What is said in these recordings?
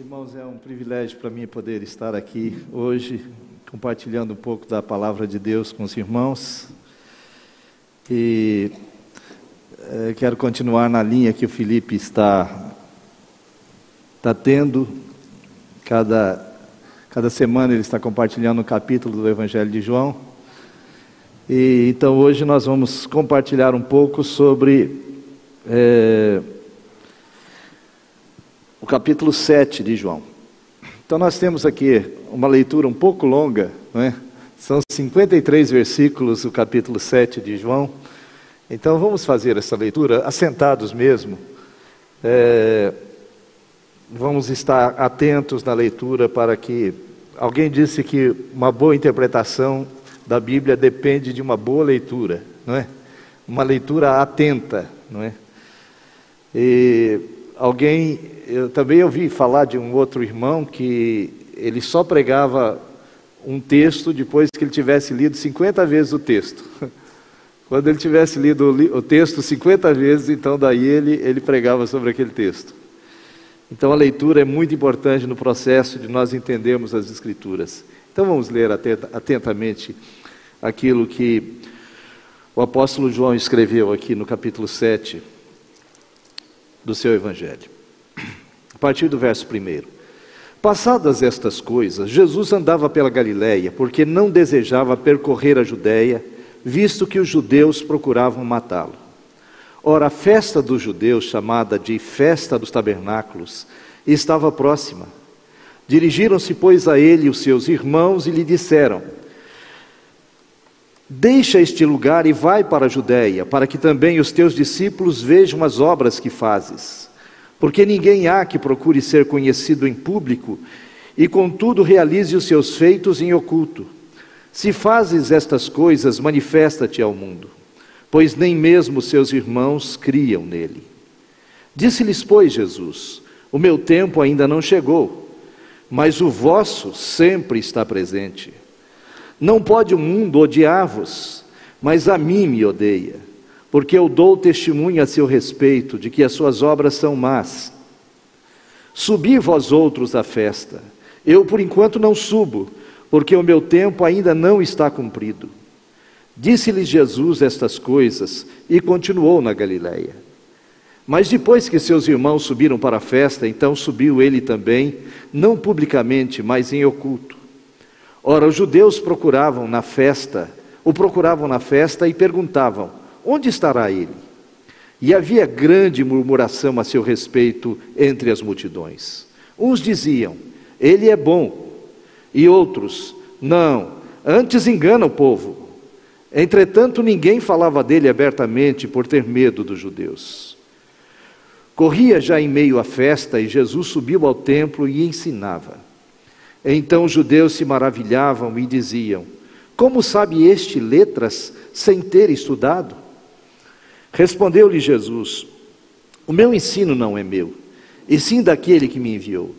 Irmãos, é um privilégio para mim poder estar aqui hoje, compartilhando um pouco da palavra de Deus com os irmãos. E é, quero continuar na linha que o Felipe está, está tendo. Cada, cada semana ele está compartilhando um capítulo do Evangelho de João. E, então hoje nós vamos compartilhar um pouco sobre. É, capítulo 7 de João. Então nós temos aqui uma leitura um pouco longa, não é? São 53 versículos do capítulo 7 de João. Então vamos fazer essa leitura assentados mesmo. É, vamos estar atentos na leitura para que. Alguém disse que uma boa interpretação da Bíblia depende de uma boa leitura, não é? Uma leitura atenta, não é? E alguém, eu também ouvi falar de um outro irmão que ele só pregava um texto depois que ele tivesse lido 50 vezes o texto. Quando ele tivesse lido o texto 50 vezes, então daí ele, ele pregava sobre aquele texto. Então a leitura é muito importante no processo de nós entendermos as Escrituras. Então vamos ler atentamente aquilo que o apóstolo João escreveu aqui no capítulo 7 do seu Evangelho. A partir do verso 1. Passadas estas coisas, Jesus andava pela Galiléia, porque não desejava percorrer a Judéia, visto que os judeus procuravam matá-lo. Ora, a festa dos judeus, chamada de Festa dos Tabernáculos, estava próxima. Dirigiram-se, pois, a ele os seus irmãos e lhe disseram: Deixa este lugar e vai para a Judéia, para que também os teus discípulos vejam as obras que fazes. Porque ninguém há que procure ser conhecido em público e, contudo, realize os seus feitos em oculto. Se fazes estas coisas, manifesta-te ao mundo, pois nem mesmo seus irmãos criam nele. Disse-lhes, pois, Jesus: O meu tempo ainda não chegou, mas o vosso sempre está presente. Não pode o mundo odiar-vos, mas a mim me odeia, porque eu dou testemunho a seu respeito de que as suas obras são más. Subi vós outros à festa, eu por enquanto não subo, porque o meu tempo ainda não está cumprido. Disse-lhes Jesus estas coisas e continuou na Galiléia. Mas depois que seus irmãos subiram para a festa, então subiu ele também, não publicamente, mas em oculto. Ora, os judeus procuravam na festa, o procuravam na festa e perguntavam: onde estará ele? E havia grande murmuração a seu respeito entre as multidões. Uns diziam: ele é bom, e outros: não, antes engana o povo. Entretanto, ninguém falava dele abertamente por ter medo dos judeus. Corria já em meio à festa e Jesus subiu ao templo e ensinava. Então os judeus se maravilhavam e diziam: Como sabe este letras sem ter estudado? Respondeu-lhe Jesus: O meu ensino não é meu, e sim daquele que me enviou.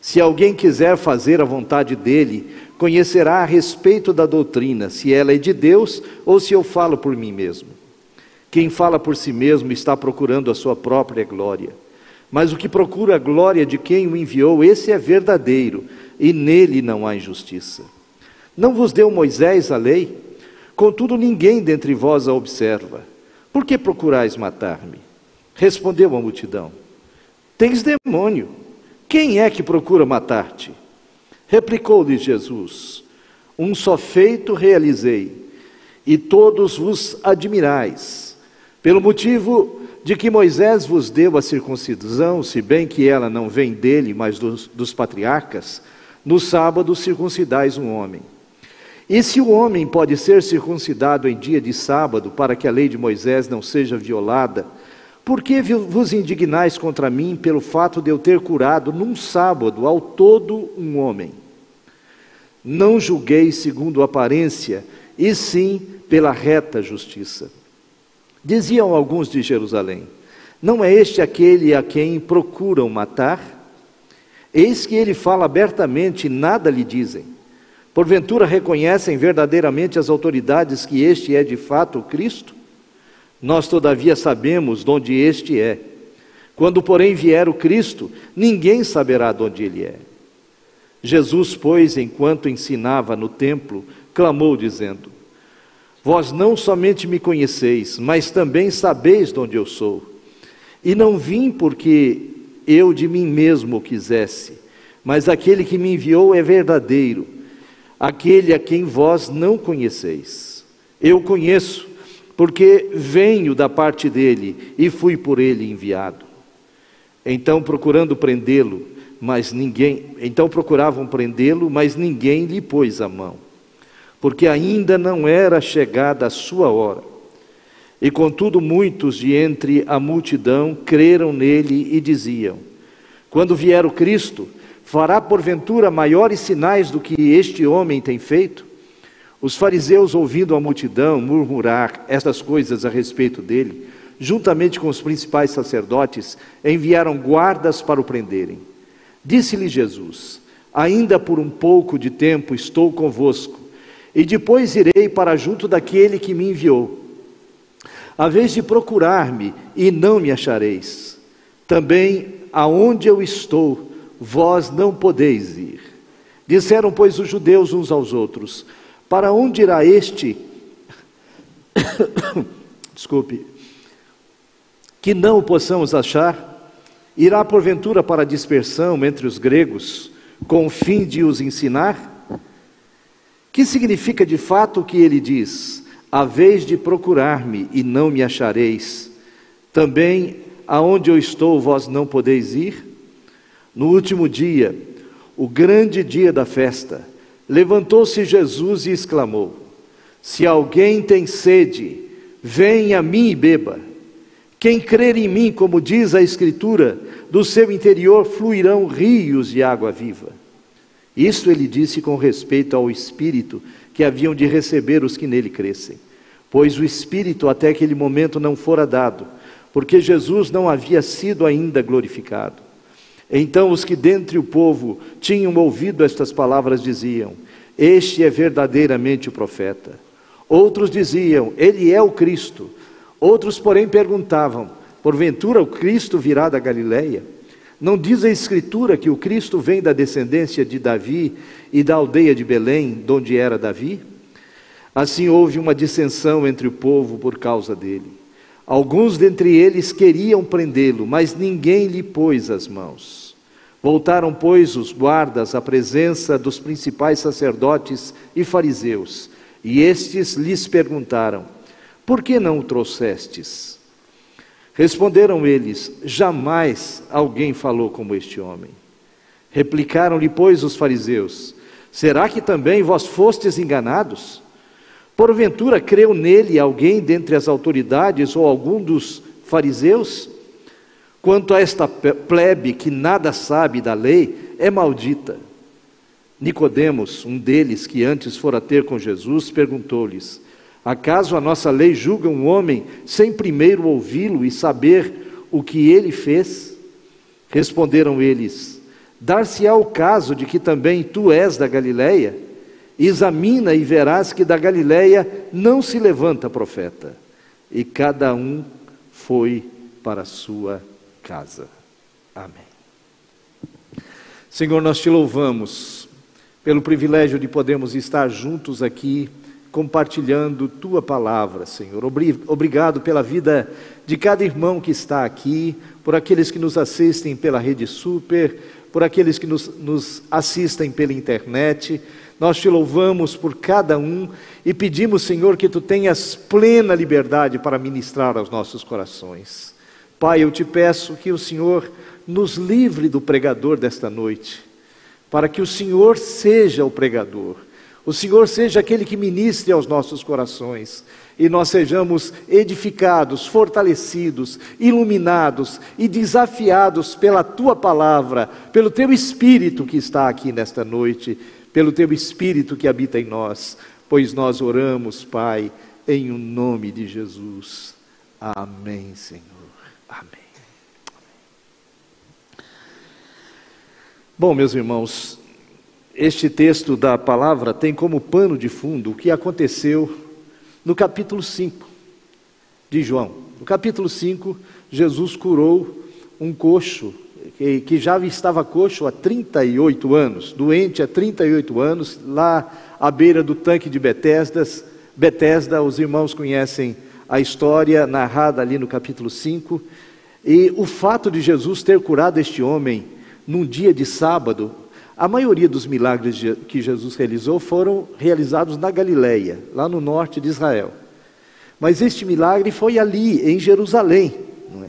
Se alguém quiser fazer a vontade dele, conhecerá a respeito da doutrina, se ela é de Deus ou se eu falo por mim mesmo. Quem fala por si mesmo está procurando a sua própria glória. Mas o que procura a glória de quem o enviou, esse é verdadeiro e nele não há injustiça. Não vos deu Moisés a lei? Contudo, ninguém dentre vós a observa. Por que procurais matar-me? Respondeu a multidão: Tens demônio. Quem é que procura matar-te? Replicou-lhe Jesus: Um só feito realizei, e todos vos admirais, pelo motivo de que Moisés vos deu a circuncisão, se bem que ela não vem dele, mas dos, dos patriarcas, no sábado circuncidais um homem. E se o homem pode ser circuncidado em dia de sábado, para que a lei de Moisés não seja violada, por que vos indignais contra mim pelo fato de eu ter curado num sábado ao todo um homem? Não julguei segundo aparência, e sim pela reta justiça. Diziam alguns de Jerusalém: Não é este aquele a quem procuram matar? Eis que ele fala abertamente e nada lhe dizem. Porventura reconhecem verdadeiramente as autoridades que este é de fato o Cristo? Nós, todavia, sabemos de onde este é. Quando, porém, vier o Cristo, ninguém saberá de onde ele é. Jesus, pois, enquanto ensinava no templo, clamou, dizendo: Vós não somente me conheceis, mas também sabeis de onde eu sou. E não vim porque eu de mim mesmo quisesse, mas aquele que me enviou é verdadeiro, aquele a quem vós não conheceis. Eu conheço, porque venho da parte dele e fui por ele enviado. Então, procurando prendê-lo, mas ninguém, então procuravam prendê-lo, mas ninguém lhe pôs a mão, porque ainda não era chegada a sua hora. E contudo, muitos de entre a multidão creram nele e diziam: Quando vier o Cristo, fará porventura maiores sinais do que este homem tem feito? Os fariseus, ouvindo a multidão murmurar estas coisas a respeito dele, juntamente com os principais sacerdotes, enviaram guardas para o prenderem. Disse-lhe Jesus: Ainda por um pouco de tempo estou convosco, e depois irei para junto daquele que me enviou. A vez de procurar-me e não me achareis, também aonde eu estou, vós não podeis ir. Disseram, pois, os judeus uns aos outros: Para onde irá este? Desculpe, que não o possamos achar? Irá porventura para a dispersão entre os gregos, com o fim de os ensinar? Que significa de fato o que ele diz? A vez de procurar-me e não me achareis, também aonde eu estou vós não podeis ir? No último dia, o grande dia da festa, levantou-se Jesus e exclamou: Se alguém tem sede, venha a mim e beba. Quem crer em mim, como diz a Escritura, do seu interior fluirão rios de água viva. Isto ele disse com respeito ao Espírito que haviam de receber os que nele crescem, pois o Espírito até aquele momento não fora dado, porque Jesus não havia sido ainda glorificado. Então os que dentre o povo tinham ouvido estas palavras diziam: Este é verdadeiramente o profeta. Outros diziam: Ele é o Cristo. Outros, porém, perguntavam: Porventura o Cristo virá da Galileia? Não diz a Escritura que o Cristo vem da descendência de Davi e da aldeia de Belém, de onde era Davi? Assim houve uma dissensão entre o povo por causa dele. Alguns dentre eles queriam prendê-lo, mas ninguém lhe pôs as mãos. Voltaram, pois, os guardas à presença dos principais sacerdotes e fariseus, e estes lhes perguntaram: Por que não o trouxestes? Responderam eles: Jamais alguém falou como este homem. Replicaram-lhe, pois, os fariseus: Será que também vós fostes enganados? Porventura creu nele alguém dentre as autoridades ou algum dos fariseus? Quanto a esta plebe que nada sabe da lei, é maldita. Nicodemos, um deles que antes fora ter com Jesus, perguntou-lhes: Acaso a nossa lei julga um homem sem primeiro ouvi-lo e saber o que ele fez? Responderam eles: Dar-se-á o caso de que também tu és da Galileia? Examina e verás que da Galileia não se levanta profeta. E cada um foi para a sua casa. Amém. Senhor, nós te louvamos pelo privilégio de podermos estar juntos aqui compartilhando tua palavra, Senhor. Obrigado pela vida de cada irmão que está aqui, por aqueles que nos assistem pela Rede Super, por aqueles que nos, nos assistem pela internet. Nós te louvamos por cada um e pedimos, Senhor, que tu tenhas plena liberdade para ministrar aos nossos corações. Pai, eu te peço que o Senhor nos livre do pregador desta noite, para que o Senhor seja o pregador o Senhor seja aquele que ministre aos nossos corações e nós sejamos edificados, fortalecidos, iluminados e desafiados pela tua palavra, pelo teu espírito que está aqui nesta noite, pelo teu espírito que habita em nós, pois nós oramos, Pai, em o um nome de Jesus. Amém, Senhor. Amém. Bom, meus irmãos, este texto da palavra tem como pano de fundo o que aconteceu no capítulo 5 de João. No capítulo 5, Jesus curou um coxo, que, já estava coxo há 38 anos, doente há 38 anos, lá à beira do tanque de Betesdas. Betesda, os irmãos conhecem a história narrada ali no capítulo 5. E o fato de Jesus ter curado este homem num dia de sábado, a maioria dos milagres que Jesus realizou foram realizados na Galileia, lá no norte de Israel. Mas este milagre foi ali, em Jerusalém. É?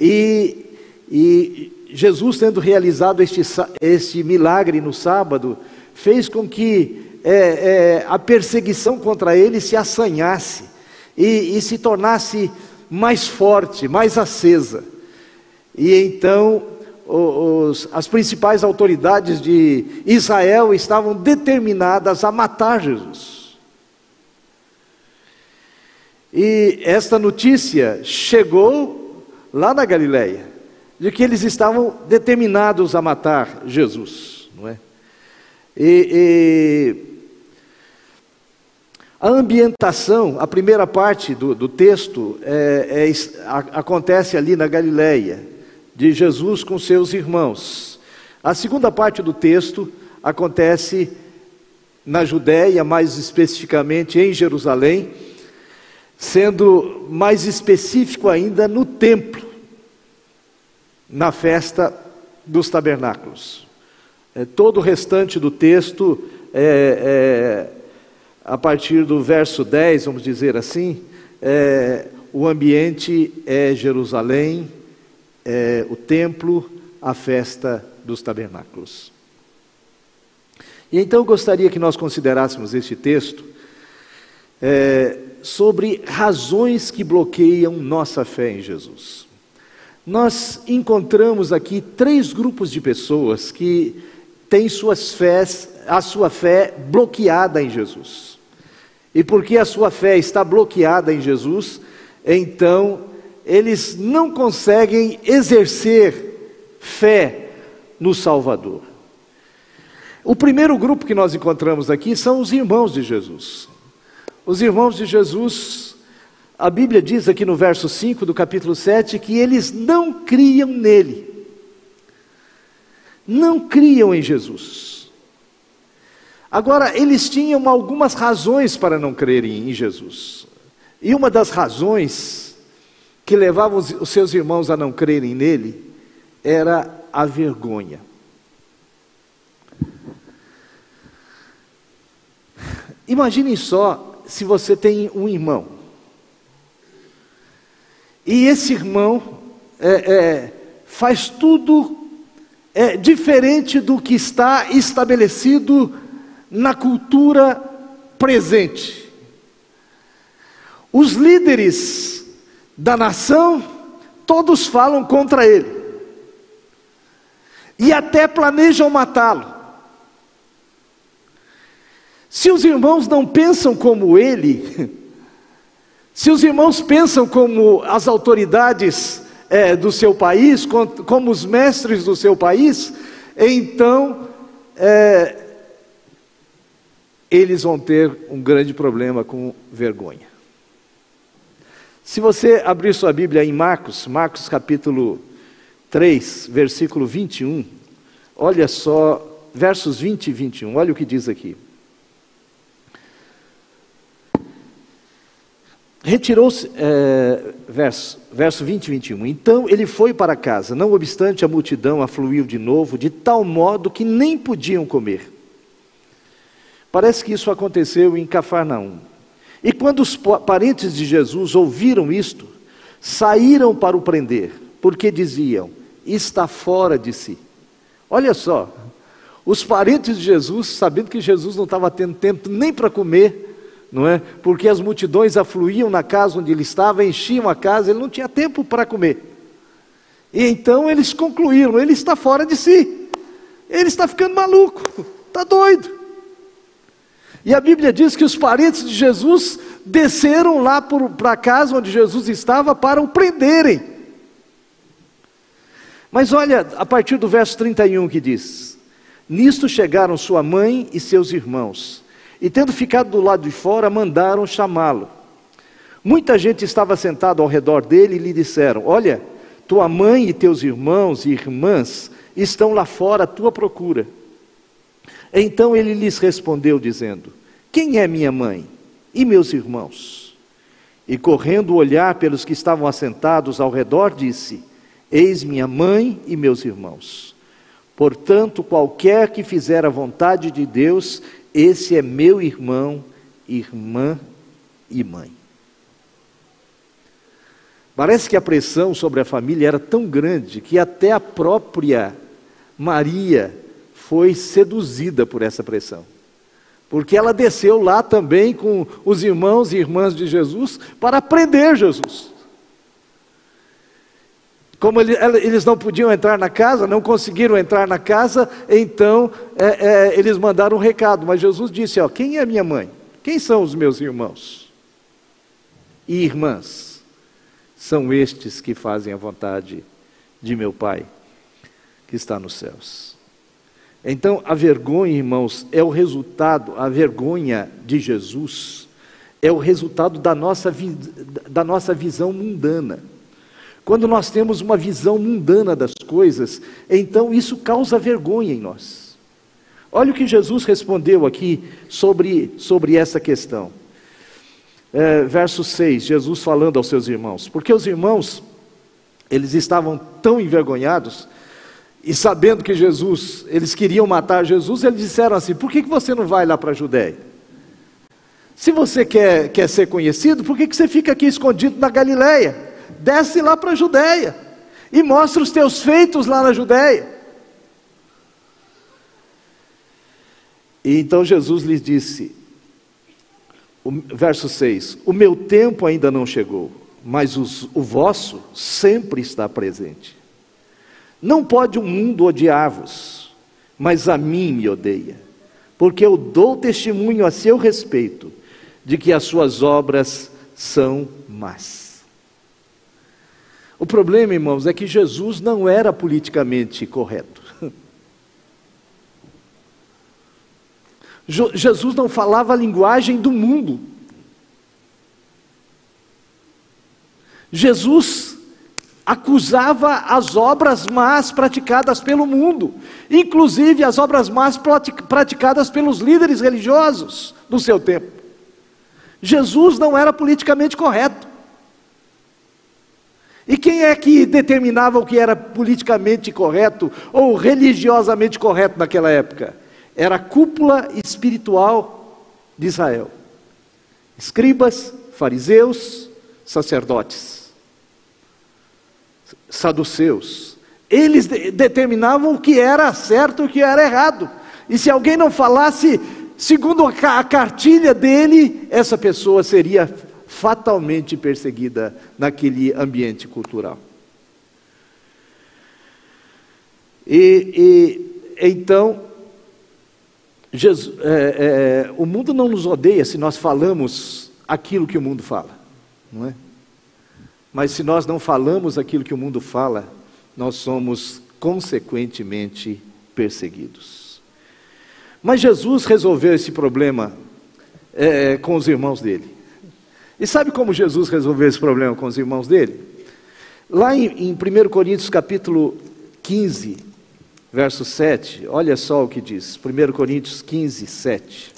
E, e, Jesus, tendo realizado este, este milagre no sábado, fez com que é, é, a perseguição contra ele se assanhasse e, e se tornasse mais forte, mais acesa. E então os, as principais autoridades de Israel estavam determinadas a matar Jesus. E esta notícia chegou lá na Galileia, de que eles estavam determinados a matar Jesus, não é? E, e a ambientação, a primeira parte do, do texto, é, é, acontece ali na Galileia de Jesus com seus irmãos. A segunda parte do texto acontece na Judéia, mais especificamente em Jerusalém, sendo mais específico ainda no templo, na festa dos tabernáculos. É, todo o restante do texto, é, é, a partir do verso 10, vamos dizer assim, é, o ambiente é Jerusalém, é, o templo, a festa dos tabernáculos. E então eu gostaria que nós considerássemos este texto é, sobre razões que bloqueiam nossa fé em Jesus. Nós encontramos aqui três grupos de pessoas que têm suas fés, a sua fé bloqueada em Jesus. E porque a sua fé está bloqueada em Jesus, então eles não conseguem exercer fé no Salvador. O primeiro grupo que nós encontramos aqui são os irmãos de Jesus. Os irmãos de Jesus, a Bíblia diz aqui no verso 5 do capítulo 7 que eles não criam nele. Não criam em Jesus. Agora, eles tinham algumas razões para não crerem em Jesus. E uma das razões que levavam os seus irmãos a não crerem nele era a vergonha. Imaginem só se você tem um irmão. E esse irmão é, é, faz tudo é, diferente do que está estabelecido na cultura presente. Os líderes da nação, todos falam contra ele. E até planejam matá-lo. Se os irmãos não pensam como ele, se os irmãos pensam como as autoridades é, do seu país, como os mestres do seu país, então é, eles vão ter um grande problema com vergonha. Se você abrir sua Bíblia em Marcos, Marcos capítulo 3, versículo 21, olha só, versos 20 e 21, olha o que diz aqui. Retirou-se, é, verso, verso 20 e 21. Então ele foi para casa, não obstante a multidão afluiu de novo, de tal modo que nem podiam comer. Parece que isso aconteceu em Cafarnaum. E quando os parentes de Jesus ouviram isto, saíram para o prender, porque diziam: está fora de si. Olha só, os parentes de Jesus, sabendo que Jesus não estava tendo tempo nem para comer, não é? Porque as multidões afluíam na casa onde ele estava, enchiam a casa, ele não tinha tempo para comer. E então eles concluíram: ele está fora de si, ele está ficando maluco, está doido. E a Bíblia diz que os parentes de Jesus desceram lá para a casa onde Jesus estava para o prenderem. Mas olha, a partir do verso 31 que diz: Nisto chegaram sua mãe e seus irmãos, e tendo ficado do lado de fora, mandaram chamá-lo. Muita gente estava sentada ao redor dele e lhe disseram: Olha, tua mãe e teus irmãos e irmãs estão lá fora à tua procura. Então ele lhes respondeu, dizendo: Quem é minha mãe e meus irmãos? E correndo olhar pelos que estavam assentados ao redor, disse: Eis minha mãe e meus irmãos. Portanto, qualquer que fizer a vontade de Deus, esse é meu irmão, irmã e mãe. Parece que a pressão sobre a família era tão grande que até a própria Maria foi seduzida por essa pressão. Porque ela desceu lá também com os irmãos e irmãs de Jesus para aprender Jesus. Como eles não podiam entrar na casa, não conseguiram entrar na casa, então é, é, eles mandaram um recado. Mas Jesus disse: ó, Quem é minha mãe? Quem são os meus irmãos e irmãs? São estes que fazem a vontade de meu Pai que está nos céus. Então, a vergonha, irmãos, é o resultado, a vergonha de Jesus é o resultado da nossa, da nossa visão mundana. Quando nós temos uma visão mundana das coisas, então isso causa vergonha em nós. Olha o que Jesus respondeu aqui sobre, sobre essa questão. É, verso 6, Jesus falando aos seus irmãos, porque os irmãos, eles estavam tão envergonhados, e sabendo que Jesus, eles queriam matar Jesus, eles disseram assim: por que, que você não vai lá para a Judéia? Se você quer, quer ser conhecido, por que, que você fica aqui escondido na Galileia? desce lá para a Judéia e mostra os teus feitos lá na Judéia. E então Jesus lhes disse, o, verso 6: O meu tempo ainda não chegou, mas os, o vosso sempre está presente. Não pode o mundo odiar-vos, mas a mim me odeia, porque eu dou testemunho a seu respeito de que as suas obras são más. O problema, irmãos, é que Jesus não era politicamente correto. Jesus não falava a linguagem do mundo. Jesus acusava as obras más praticadas pelo mundo, inclusive as obras más praticadas pelos líderes religiosos do seu tempo. Jesus não era politicamente correto. E quem é que determinava o que era politicamente correto ou religiosamente correto naquela época? Era a cúpula espiritual de Israel: escribas, fariseus, sacerdotes, saduceus. Eles de determinavam o que era certo e o que era errado. E se alguém não falasse segundo a cartilha dele, essa pessoa seria fatalmente perseguida naquele ambiente cultural. E, e então, Jesus, é, é, o mundo não nos odeia se nós falamos aquilo que o mundo fala, não é? Mas se nós não falamos aquilo que o mundo fala, nós somos consequentemente perseguidos. Mas Jesus resolveu esse problema é, com os irmãos dele. E sabe como Jesus resolveu esse problema com os irmãos dele? Lá em, em 1 Coríntios capítulo 15, verso 7, olha só o que diz. 1 Coríntios 15, 7.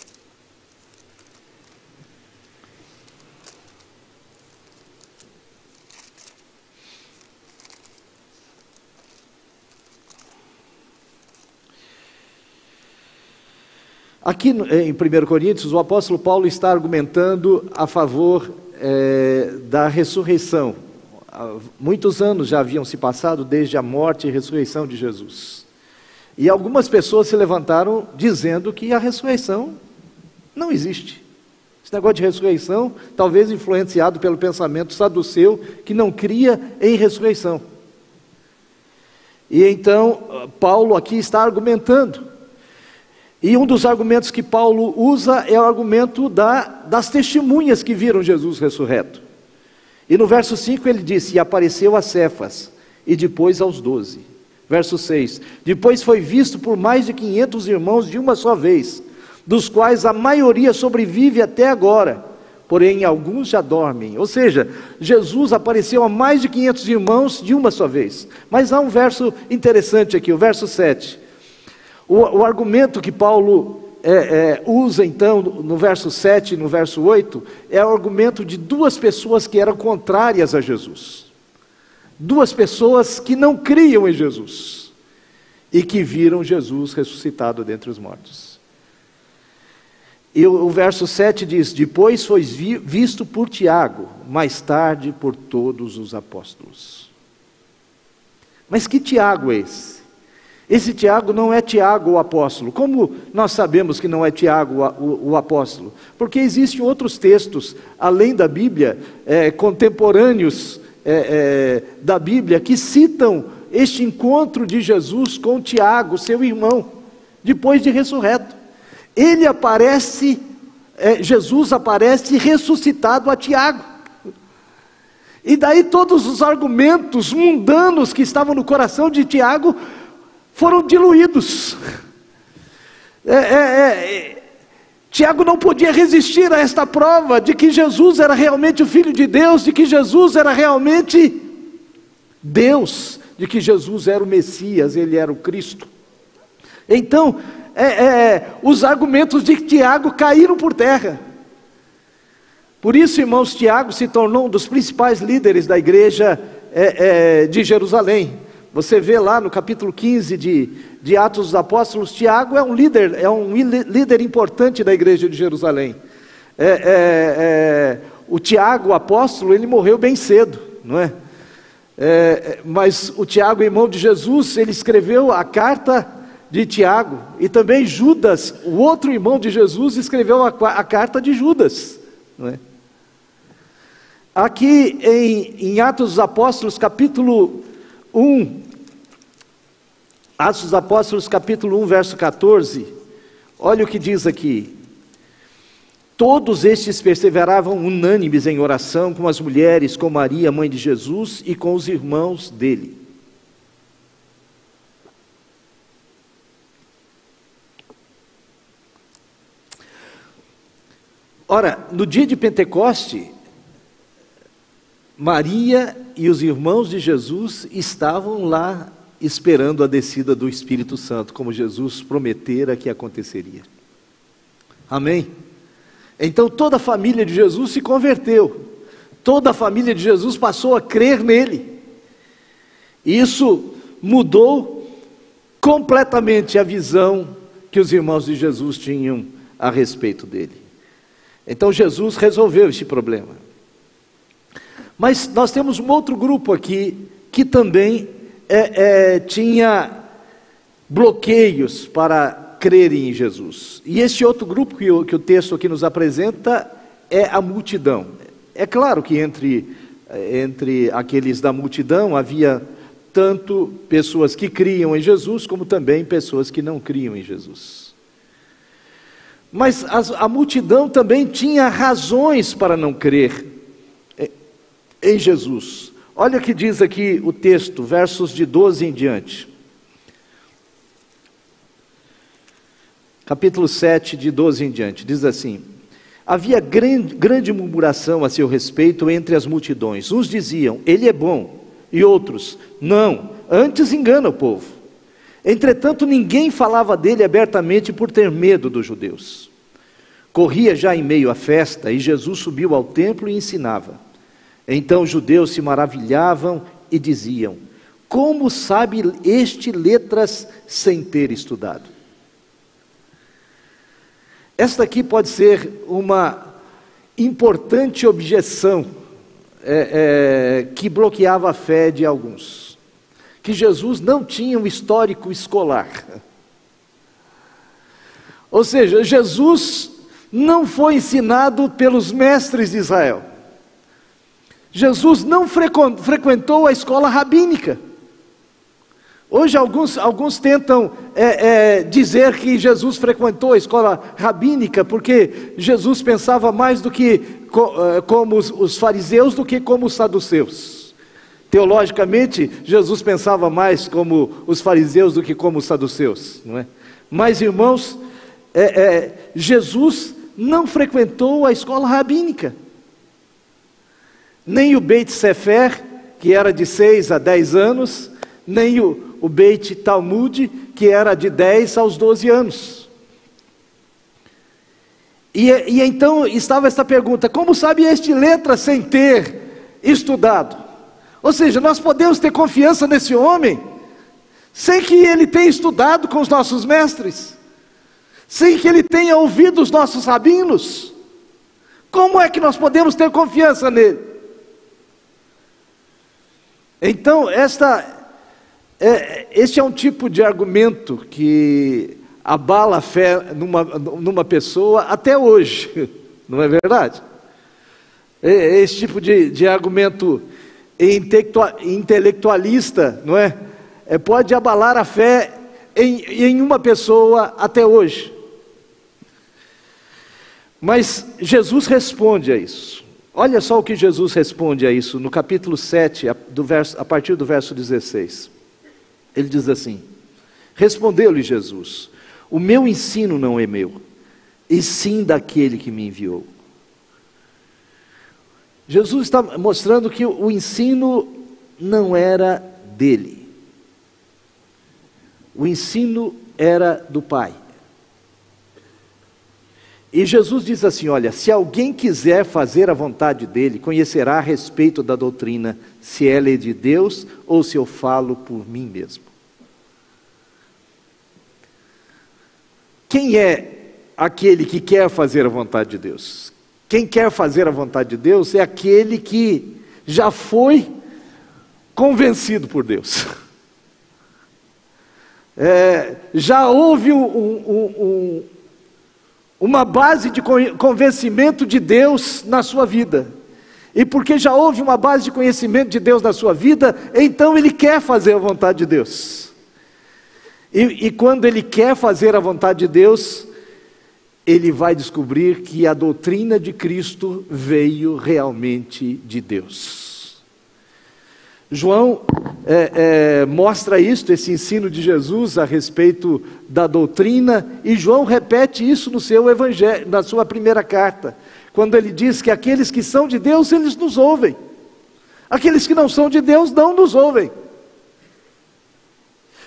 Aqui em 1 Coríntios, o apóstolo Paulo está argumentando a favor é, da ressurreição. Muitos anos já haviam se passado desde a morte e ressurreição de Jesus. E algumas pessoas se levantaram dizendo que a ressurreição não existe. Esse negócio de ressurreição, talvez influenciado pelo pensamento saduceu, que não cria em ressurreição. E então, Paulo aqui está argumentando e um dos argumentos que Paulo usa é o argumento da, das testemunhas que viram Jesus ressurreto. E no verso 5 ele disse: E apareceu a Cefas, e depois aos doze. Verso 6: Depois foi visto por mais de quinhentos irmãos de uma só vez, dos quais a maioria sobrevive até agora, porém alguns já dormem. Ou seja, Jesus apareceu a mais de 500 irmãos de uma só vez. Mas há um verso interessante aqui, o verso 7. O, o argumento que Paulo é, é, usa então no verso 7 e no verso 8 é o argumento de duas pessoas que eram contrárias a Jesus. Duas pessoas que não criam em Jesus e que viram Jesus ressuscitado dentre os mortos. E o, o verso 7 diz: Depois foi vi, visto por Tiago, mais tarde por todos os apóstolos. Mas que Tiago é esse? Esse Tiago não é Tiago o apóstolo. Como nós sabemos que não é Tiago o, o apóstolo? Porque existem outros textos, além da Bíblia, é, contemporâneos é, é, da Bíblia, que citam este encontro de Jesus com Tiago, seu irmão, depois de ressurreto. Ele aparece, é, Jesus aparece ressuscitado a Tiago. E daí todos os argumentos mundanos que estavam no coração de Tiago foram diluídos. É, é, é, Tiago não podia resistir a esta prova de que Jesus era realmente o Filho de Deus, de que Jesus era realmente Deus, de que Jesus era o Messias, ele era o Cristo. Então, é, é, os argumentos de Tiago caíram por terra. Por isso, irmãos, Tiago se tornou um dos principais líderes da igreja é, de Jerusalém. Você vê lá no capítulo 15 de, de Atos dos Apóstolos, Tiago é um líder, é um líder importante da igreja de Jerusalém. É, é, é, o Tiago, o apóstolo, ele morreu bem cedo, não é? é? Mas o Tiago, irmão de Jesus, ele escreveu a carta de Tiago, e também Judas, o outro irmão de Jesus, escreveu a, a carta de Judas, não é? Aqui em, em Atos dos Apóstolos, capítulo 1, Atos dos Apóstolos, capítulo 1, verso 14, olha o que diz aqui. Todos estes perseveravam unânimes em oração com as mulheres, com Maria, mãe de Jesus, e com os irmãos dele. Ora, no dia de Pentecoste, Maria e os irmãos de Jesus estavam lá esperando a descida do Espírito Santo, como Jesus prometera que aconteceria. Amém? Então toda a família de Jesus se converteu, toda a família de Jesus passou a crer nele. Isso mudou completamente a visão que os irmãos de Jesus tinham a respeito dele. Então Jesus resolveu este problema. Mas nós temos um outro grupo aqui que também é, é, tinha bloqueios para crerem em Jesus. E esse outro grupo que o, que o texto aqui nos apresenta é a multidão. É claro que entre, entre aqueles da multidão havia tanto pessoas que criam em Jesus, como também pessoas que não criam em Jesus. Mas a, a multidão também tinha razões para não crer em Jesus. Olha o que diz aqui o texto, versos de 12 em diante. Capítulo 7, de 12 em diante, diz assim: Havia grande, grande murmuração a seu respeito entre as multidões. Uns diziam, Ele é bom, e outros, Não, antes engana o povo. Entretanto, ninguém falava dele abertamente por ter medo dos judeus. Corria já em meio à festa e Jesus subiu ao templo e ensinava. Então os judeus se maravilhavam e diziam: Como sabe este letras sem ter estudado? Esta aqui pode ser uma importante objeção é, é, que bloqueava a fé de alguns. Que Jesus não tinha um histórico escolar. Ou seja, Jesus não foi ensinado pelos mestres de Israel. Jesus não frequentou a escola rabínica. Hoje alguns, alguns tentam é, é, dizer que Jesus frequentou a escola rabínica porque Jesus pensava mais do que é, como os, fariseus do que como os saduceus. Teologicamente, Jesus pensava mais como os fariseus do que como os saduceus, não é? Mas irmãos, é, é, Jesus não frequentou a escola rabínica. Nem o Beit Sefer, que era de 6 a 10 anos, nem o, o Beit Talmud, que era de 10 aos 12 anos. E, e então estava esta pergunta: como sabe este letra sem ter estudado? Ou seja, nós podemos ter confiança nesse homem, sem que ele tenha estudado com os nossos mestres, sem que ele tenha ouvido os nossos rabinos. Como é que nós podemos ter confiança nele? Então, esta, é, este é um tipo de argumento que abala a fé numa, numa pessoa até hoje, não é verdade? É, esse tipo de, de argumento intelectualista, não é? é? Pode abalar a fé em, em uma pessoa até hoje. Mas Jesus responde a isso. Olha só o que Jesus responde a isso no capítulo 7, a, do verso, a partir do verso 16. Ele diz assim: Respondeu-lhe Jesus: O meu ensino não é meu, e sim daquele que me enviou. Jesus está mostrando que o ensino não era dele, o ensino era do Pai. E Jesus diz assim: Olha, se alguém quiser fazer a vontade dele, conhecerá a respeito da doutrina, se ela é de Deus ou se eu falo por mim mesmo. Quem é aquele que quer fazer a vontade de Deus? Quem quer fazer a vontade de Deus é aquele que já foi convencido por Deus. É, já houve um, um, um, uma base de convencimento de Deus na sua vida. E porque já houve uma base de conhecimento de Deus na sua vida, então ele quer fazer a vontade de Deus. E, e quando ele quer fazer a vontade de Deus, ele vai descobrir que a doutrina de Cristo veio realmente de Deus. João é, é, mostra isto, esse ensino de Jesus a respeito da doutrina, e João repete isso no seu evangelho, na sua primeira carta, quando ele diz que aqueles que são de Deus, eles nos ouvem. Aqueles que não são de Deus não nos ouvem.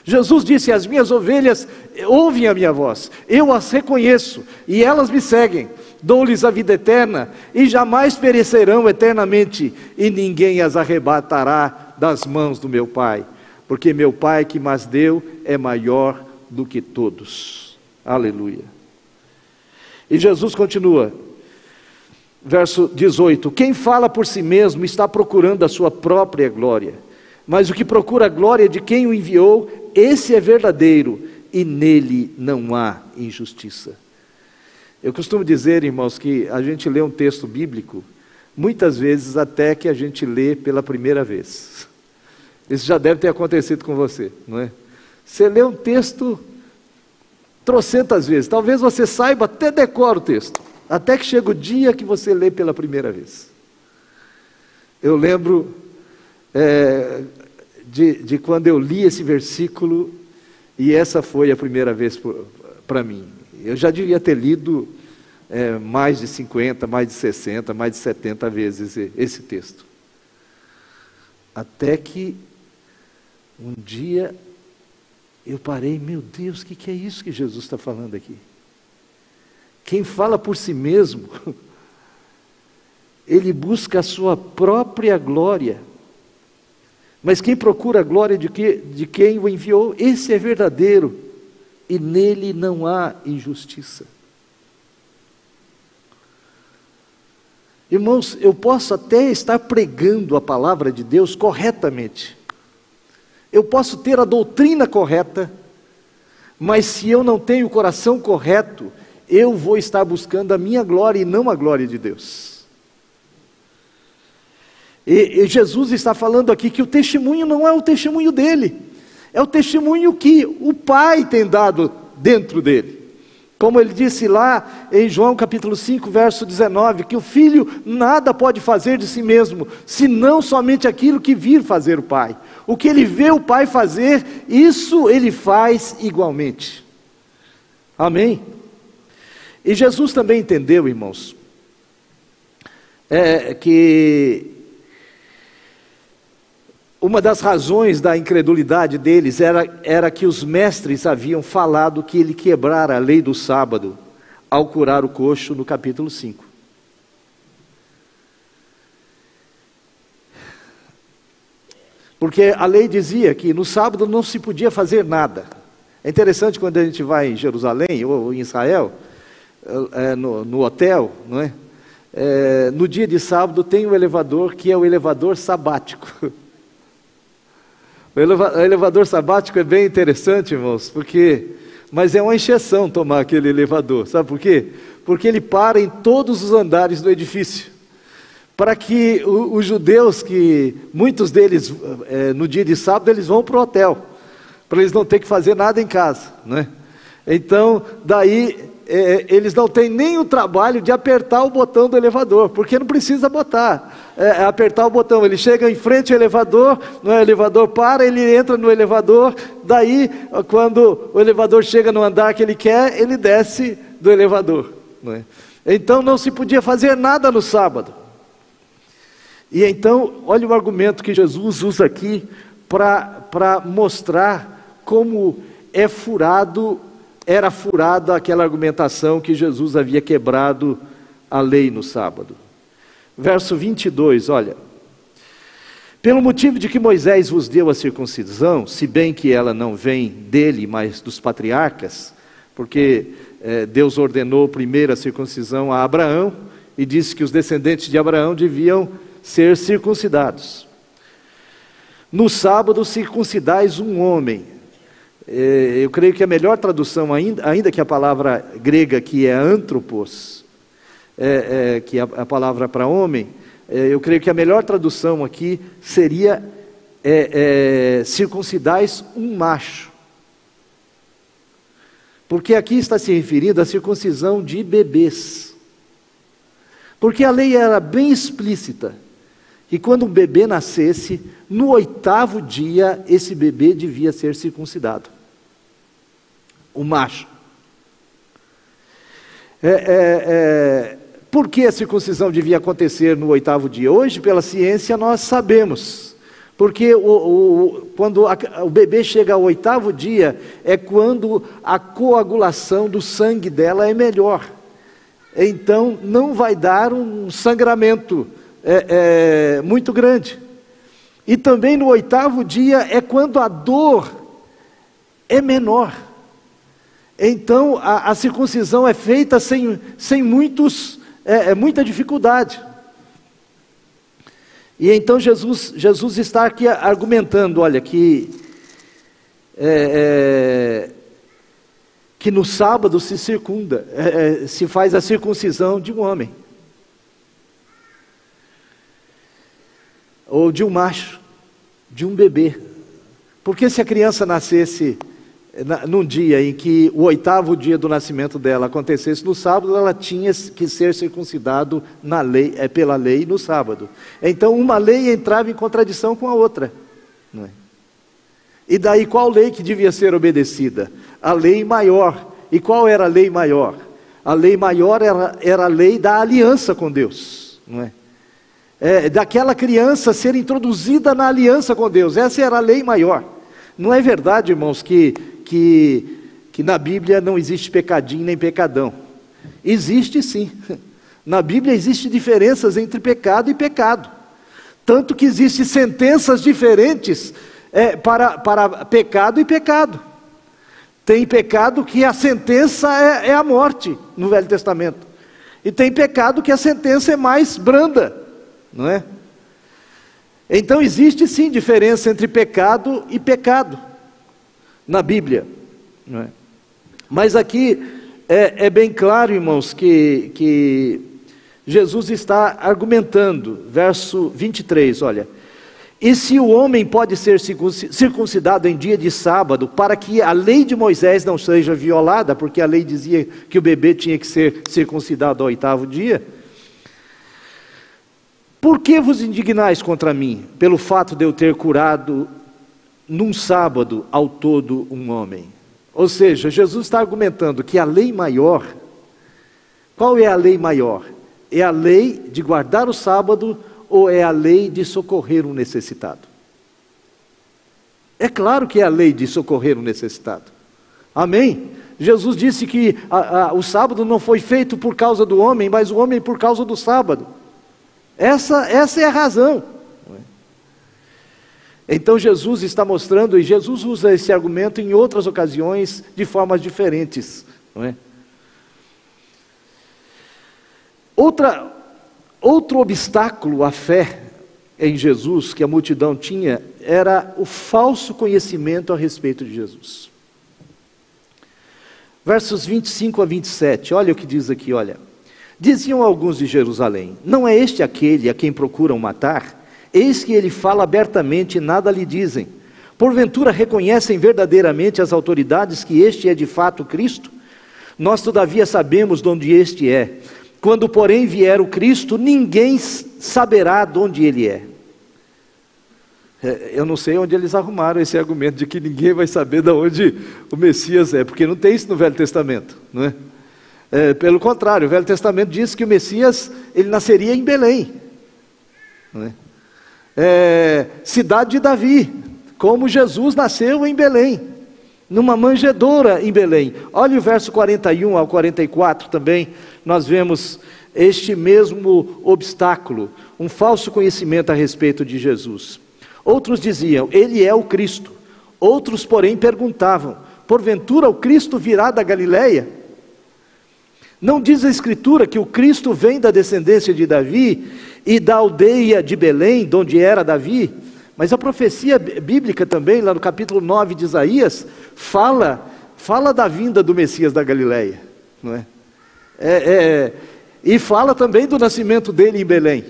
Jesus disse: As minhas ovelhas ouvem a minha voz, eu as reconheço e elas me seguem. Dou-lhes a vida eterna e jamais perecerão eternamente, e ninguém as arrebatará das mãos do meu Pai, porque meu Pai que mas deu é maior do que todos. Aleluia. E Jesus continua, verso 18: Quem fala por si mesmo está procurando a sua própria glória, mas o que procura a glória de quem o enviou esse é verdadeiro e nele não há injustiça. Eu costumo dizer, irmãos, que a gente lê um texto bíblico, muitas vezes até que a gente lê pela primeira vez. Isso já deve ter acontecido com você, não é? Você lê um texto trocentas vezes, talvez você saiba até decora o texto, até que chega o dia que você lê pela primeira vez. Eu lembro, é, de, de quando eu li esse versículo, e essa foi a primeira vez para mim. Eu já devia ter lido é, mais de 50, mais de 60, mais de 70 vezes esse, texto. Até que um dia eu parei, meu Deus, o que, que é isso que Jesus está falando aqui? Quem fala por si mesmo, ele busca a sua própria glória. Mas quem procura a glória de, que, de quem o enviou, esse é verdadeiro, e nele não há injustiça. Irmãos, eu posso até estar pregando a palavra de Deus corretamente, eu posso ter a doutrina correta, mas se eu não tenho o coração correto, eu vou estar buscando a minha glória e não a glória de Deus. E, e Jesus está falando aqui que o testemunho não é o testemunho dele, é o testemunho que o Pai tem dado dentro dele. Como ele disse lá em João capítulo 5, verso 19, que o filho nada pode fazer de si mesmo, senão somente aquilo que vir fazer o pai. O que ele vê o pai fazer, isso ele faz igualmente. Amém? E Jesus também entendeu, irmãos, é, que uma das razões da incredulidade deles era, era que os mestres haviam falado que ele quebrara a lei do sábado ao curar o coxo no capítulo 5. Porque a lei dizia que no sábado não se podia fazer nada. É interessante quando a gente vai em Jerusalém ou em Israel, é, no, no, hotel, não é? é? No dia de sábado tem um elevador que é o elevador sabático. O elevador sabático é bem interessante, irmãos, porque mas é uma encheção tomar aquele elevador, sabe por quê? Porque ele para em todos os andares do edifício para que os judeus, que muitos deles é, no dia de sábado eles vão para o hotel, para eles não ter que fazer nada em casa, né? Então, daí é, eles não têm nem o trabalho de apertar o botão do elevador, porque não precisa botar, é, é apertar o botão. Ele chega em frente ao elevador, no elevador para, ele entra no elevador, daí quando o elevador chega no andar que ele quer, ele desce do elevador. Né? Então não se podia fazer nada no sábado. E então, olha o argumento que Jesus usa aqui para mostrar como é furado, era furada aquela argumentação que Jesus havia quebrado a lei no sábado. Verso 22, olha. Pelo motivo de que Moisés vos deu a circuncisão, se bem que ela não vem dele, mas dos patriarcas, porque eh, Deus ordenou primeiro a circuncisão a Abraão e disse que os descendentes de Abraão deviam ser circuncidados. No sábado circuncidais um homem. É, eu creio que a melhor tradução, ainda, ainda que a palavra grega que é antropos, é, é, que é a palavra para homem, é, eu creio que a melhor tradução aqui seria é, é, circuncidais um macho. Porque aqui está se referindo à circuncisão de bebês. Porque a lei era bem explícita que quando um bebê nascesse, no oitavo dia, esse bebê devia ser circuncidado. O macho. É, é, por que a circuncisão devia acontecer no oitavo dia? Hoje, pela ciência, nós sabemos. Porque o, o, quando a, o bebê chega ao oitavo dia, é quando a coagulação do sangue dela é melhor. Então, não vai dar um sangramento é, é, muito grande. E também no oitavo dia é quando a dor é menor. Então a, a circuncisão é feita sem, sem muitos, é, é muita dificuldade. E então Jesus, Jesus está aqui argumentando, olha, que, é, é, que no sábado se circunda, é, é, se faz a circuncisão de um homem. ou de um macho, de um bebê. Porque se a criança nascesse num dia em que o oitavo dia do nascimento dela acontecesse no sábado, ela tinha que ser circuncidado na lei, é pela lei no sábado. Então uma lei entrava em contradição com a outra. É? E daí qual lei que devia ser obedecida? A lei maior. E qual era a lei maior? A lei maior era, era a lei da aliança com Deus, não é? é, daquela criança ser introduzida na aliança com Deus. Essa era a lei maior. Não é verdade, irmãos, que, que, que na Bíblia não existe pecadinho nem pecadão. Existe sim. Na Bíblia existe diferenças entre pecado e pecado. Tanto que existem sentenças diferentes é, para, para pecado e pecado. Tem pecado que a sentença é, é a morte no Velho Testamento. E tem pecado que a sentença é mais branda não é? Então existe sim diferença entre pecado e pecado na Bíblia, é? Mas aqui é, é bem claro, irmãos, que, que Jesus está argumentando, verso 23, olha. E se o homem pode ser circuncidado em dia de sábado, para que a lei de Moisés não seja violada, porque a lei dizia que o bebê tinha que ser circuncidado ao oitavo dia, por que vos indignais contra mim, pelo fato de eu ter curado num sábado ao todo um homem? Ou seja, Jesus está argumentando que a lei maior Qual é a lei maior? É a lei de guardar o sábado ou é a lei de socorrer um necessitado? É claro que é a lei de socorrer um necessitado. Amém? Jesus disse que a, a, o sábado não foi feito por causa do homem, mas o homem por causa do sábado. Essa, essa é a razão. Então Jesus está mostrando, e Jesus usa esse argumento em outras ocasiões de formas diferentes. Não é? Outra, outro obstáculo à fé em Jesus que a multidão tinha era o falso conhecimento a respeito de Jesus. Versos 25 a 27, olha o que diz aqui, olha. Diziam alguns de Jerusalém: Não é este aquele a quem procuram matar? Eis que ele fala abertamente e nada lhe dizem. Porventura reconhecem verdadeiramente as autoridades que este é de fato Cristo? Nós, todavia, sabemos de onde este é. Quando, porém, vier o Cristo, ninguém saberá de onde ele é. é. Eu não sei onde eles arrumaram esse argumento de que ninguém vai saber de onde o Messias é, porque não tem isso no Velho Testamento, não é? é pelo contrário, o Velho Testamento diz que o Messias ele nasceria em Belém, não é? É, cidade de Davi, como Jesus nasceu em Belém, numa manjedoura em Belém. Olha o verso 41 ao 44 também, nós vemos este mesmo obstáculo, um falso conhecimento a respeito de Jesus. Outros diziam, Ele é o Cristo. Outros, porém, perguntavam, porventura o Cristo virá da Galileia? Não diz a Escritura que o Cristo vem da descendência de Davi e da aldeia de Belém, de onde era Davi? Mas a profecia bíblica também, lá no capítulo 9 de Isaías, fala, fala da vinda do Messias da Galileia, não é? é, é e fala também do nascimento dele em Belém.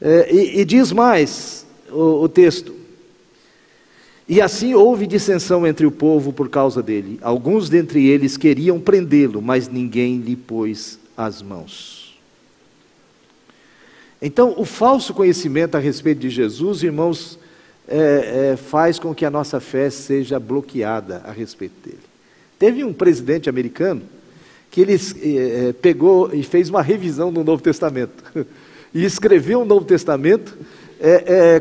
É, e, e, diz mais o, o texto: e assim houve dissensão entre o povo por causa dele. Alguns dentre eles queriam prendê-lo, mas ninguém lhe pôs as mãos. Então, o falso conhecimento a respeito de Jesus, irmãos, é, é, faz com que a nossa fé seja bloqueada a respeito dele. Teve um presidente americano que ele é, é pegou e fez uma revisão do Novo Testamento e escreveu o Novo Testamento é,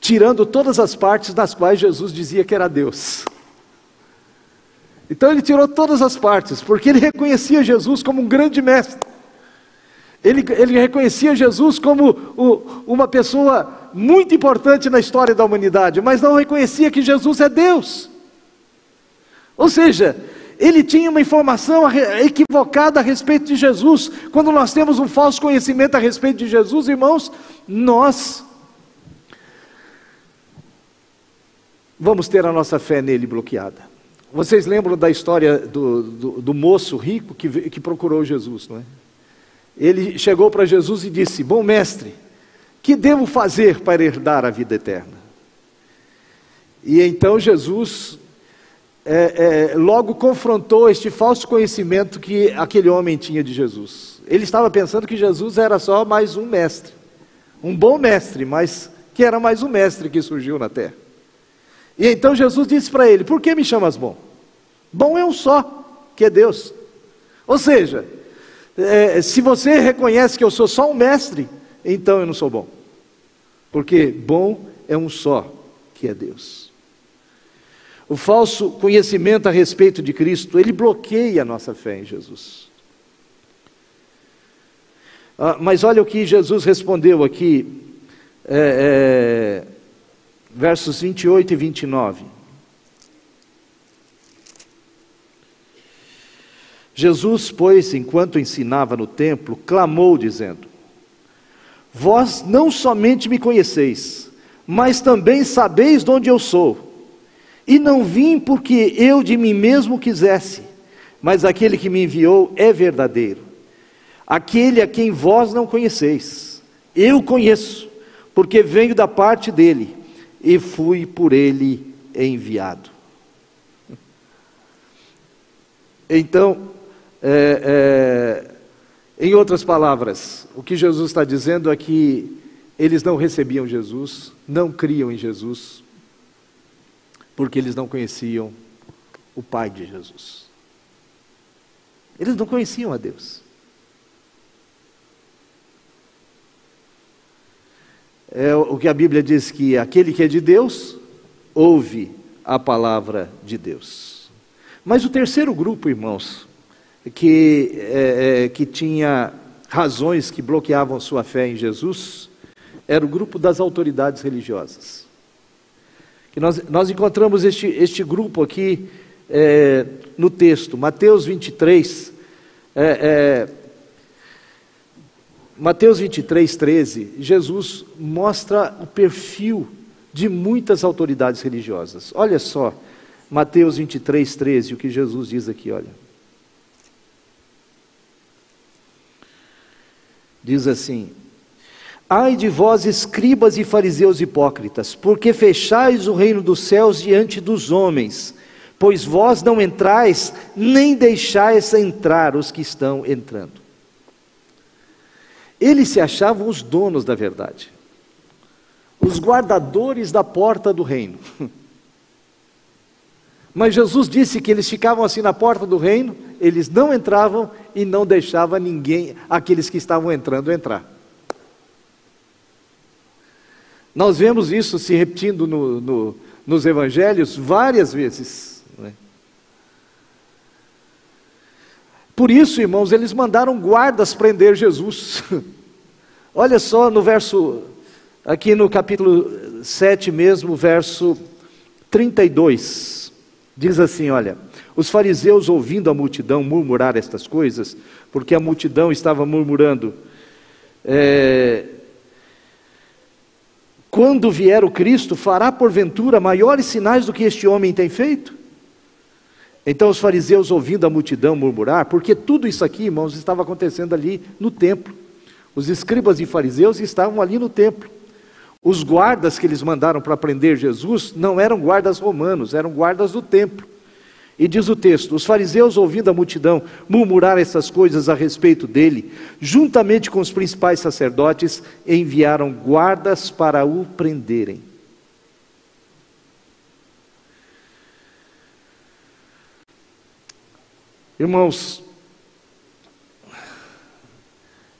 tirando todas as partes das quais Jesus dizia que era Deus. Então ele tirou todas as partes, porque ele reconhecia Jesus como um grande mestre. Ele, ele reconhecia Jesus como o, uma pessoa muito importante na história da humanidade, mas não reconhecia que Jesus é Deus. Ou seja, ele tinha uma informação equivocada a respeito de Jesus. Quando nós temos um falso conhecimento a respeito de Jesus, irmãos, nós vamos ter a nossa fé nele bloqueada. Vocês lembram da história do, do, do moço rico que, que procurou Jesus, não é? Ele chegou para Jesus e disse: Bom mestre, que devo fazer para herdar a vida eterna? E então Jesus é, é, logo confrontou este falso conhecimento que aquele homem tinha de Jesus. Ele estava pensando que Jesus era só mais um mestre, um bom mestre, mas que era mais um mestre que surgiu na terra. E então Jesus disse para ele: Por que me chamas bom? Bom é um só, que é Deus. Ou seja, é, se você reconhece que eu sou só um mestre, então eu não sou bom. Porque bom é um só, que é Deus. O falso conhecimento a respeito de Cristo, ele bloqueia a nossa fé em Jesus. Ah, mas olha o que Jesus respondeu aqui. É, é, versos 28 e 29. Jesus, pois, enquanto ensinava no templo, clamou, dizendo: Vós não somente me conheceis, mas também sabeis de onde eu sou. E não vim porque eu de mim mesmo quisesse, mas aquele que me enviou é verdadeiro. Aquele a quem vós não conheceis, eu conheço, porque venho da parte dele e fui por ele enviado. Então, é, é, em outras palavras, o que Jesus está dizendo é que eles não recebiam Jesus, não criam em Jesus, porque eles não conheciam o pai de Jesus. Eles não conheciam a Deus. É o que a Bíblia diz que aquele que é de Deus ouve a palavra de Deus. Mas o terceiro grupo, irmãos, que, é, é, que tinha razões que bloqueavam sua fé em Jesus, era o grupo das autoridades religiosas. Que nós, nós encontramos este, este grupo aqui é, no texto, Mateus 23, é, é, Mateus 23, 13, Jesus mostra o perfil de muitas autoridades religiosas. Olha só, Mateus 23, 13, o que Jesus diz aqui, olha. Diz assim: Ai de vós, escribas e fariseus hipócritas, porque fechais o reino dos céus diante dos homens, pois vós não entrais, nem deixais entrar os que estão entrando. Eles se achavam os donos da verdade, os guardadores da porta do reino. Mas Jesus disse que eles ficavam assim na porta do reino, eles não entravam e não deixava ninguém, aqueles que estavam entrando, entrar. Nós vemos isso se repetindo no, no, nos evangelhos várias vezes. Né? Por isso, irmãos, eles mandaram guardas prender Jesus. Olha só no verso, aqui no capítulo 7 mesmo, verso 32. Diz assim: Olha, os fariseus, ouvindo a multidão murmurar estas coisas, porque a multidão estava murmurando, é, quando vier o Cristo, fará porventura maiores sinais do que este homem tem feito? Então os fariseus, ouvindo a multidão murmurar, porque tudo isso aqui, irmãos, estava acontecendo ali no templo. Os escribas e fariseus estavam ali no templo. Os guardas que eles mandaram para prender Jesus não eram guardas romanos, eram guardas do templo. E diz o texto: os fariseus, ouvindo a multidão murmurar essas coisas a respeito dele, juntamente com os principais sacerdotes, enviaram guardas para o prenderem. Irmãos,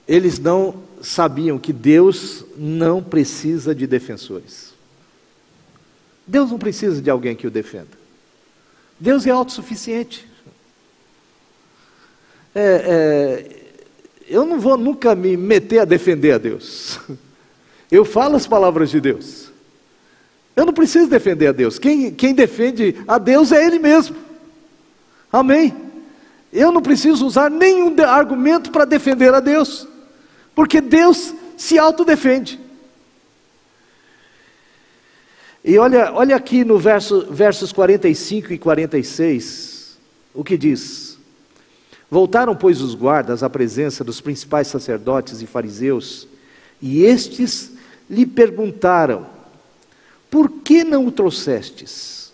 eles não sabiam que Deus não precisa de defensores. Deus não precisa de alguém que o defenda. Deus é autossuficiente. É, é, eu não vou nunca me meter a defender a Deus. Eu falo as palavras de Deus. Eu não preciso defender a Deus. Quem, quem defende a Deus é Ele mesmo. Amém. Eu não preciso usar nenhum argumento para defender a Deus, porque Deus se autodefende. E olha, olha aqui no verso, versos 45 e 46, o que diz: Voltaram, pois, os guardas à presença dos principais sacerdotes e fariseus, e estes lhe perguntaram: Por que não o trouxestes?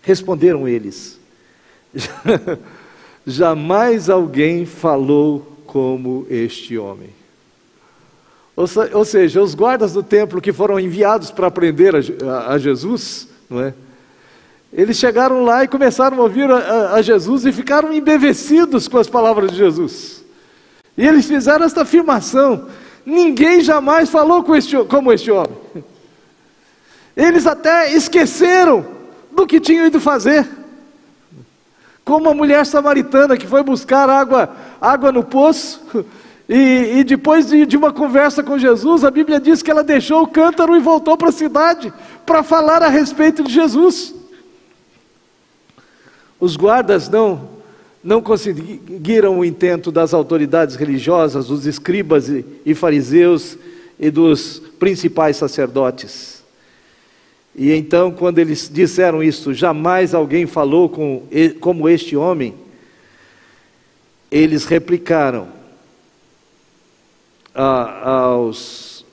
Responderam eles: Jamais alguém falou como este homem. Ou, seja, os guardas do templo que foram enviados para prender a, Jesus, não é? Eles chegaram lá e começaram a ouvir a, a, Jesus e ficaram embevecidos com as palavras de Jesus. E eles fizeram esta afirmação: ninguém jamais falou este, como este homem. Eles até esqueceram do que tinham ido fazer. Como a mulher samaritana que foi buscar água, água no poço e, e depois de, de, uma conversa com Jesus, a Bíblia diz que ela deixou o cântaro e voltou para a cidade para falar a respeito de Jesus. Os guardas não, não conseguiram o intento das autoridades religiosas, dos escribas e, e fariseus e dos principais sacerdotes. E então, quando eles disseram isso, jamais alguém falou com, como este homem, eles replicaram: aos,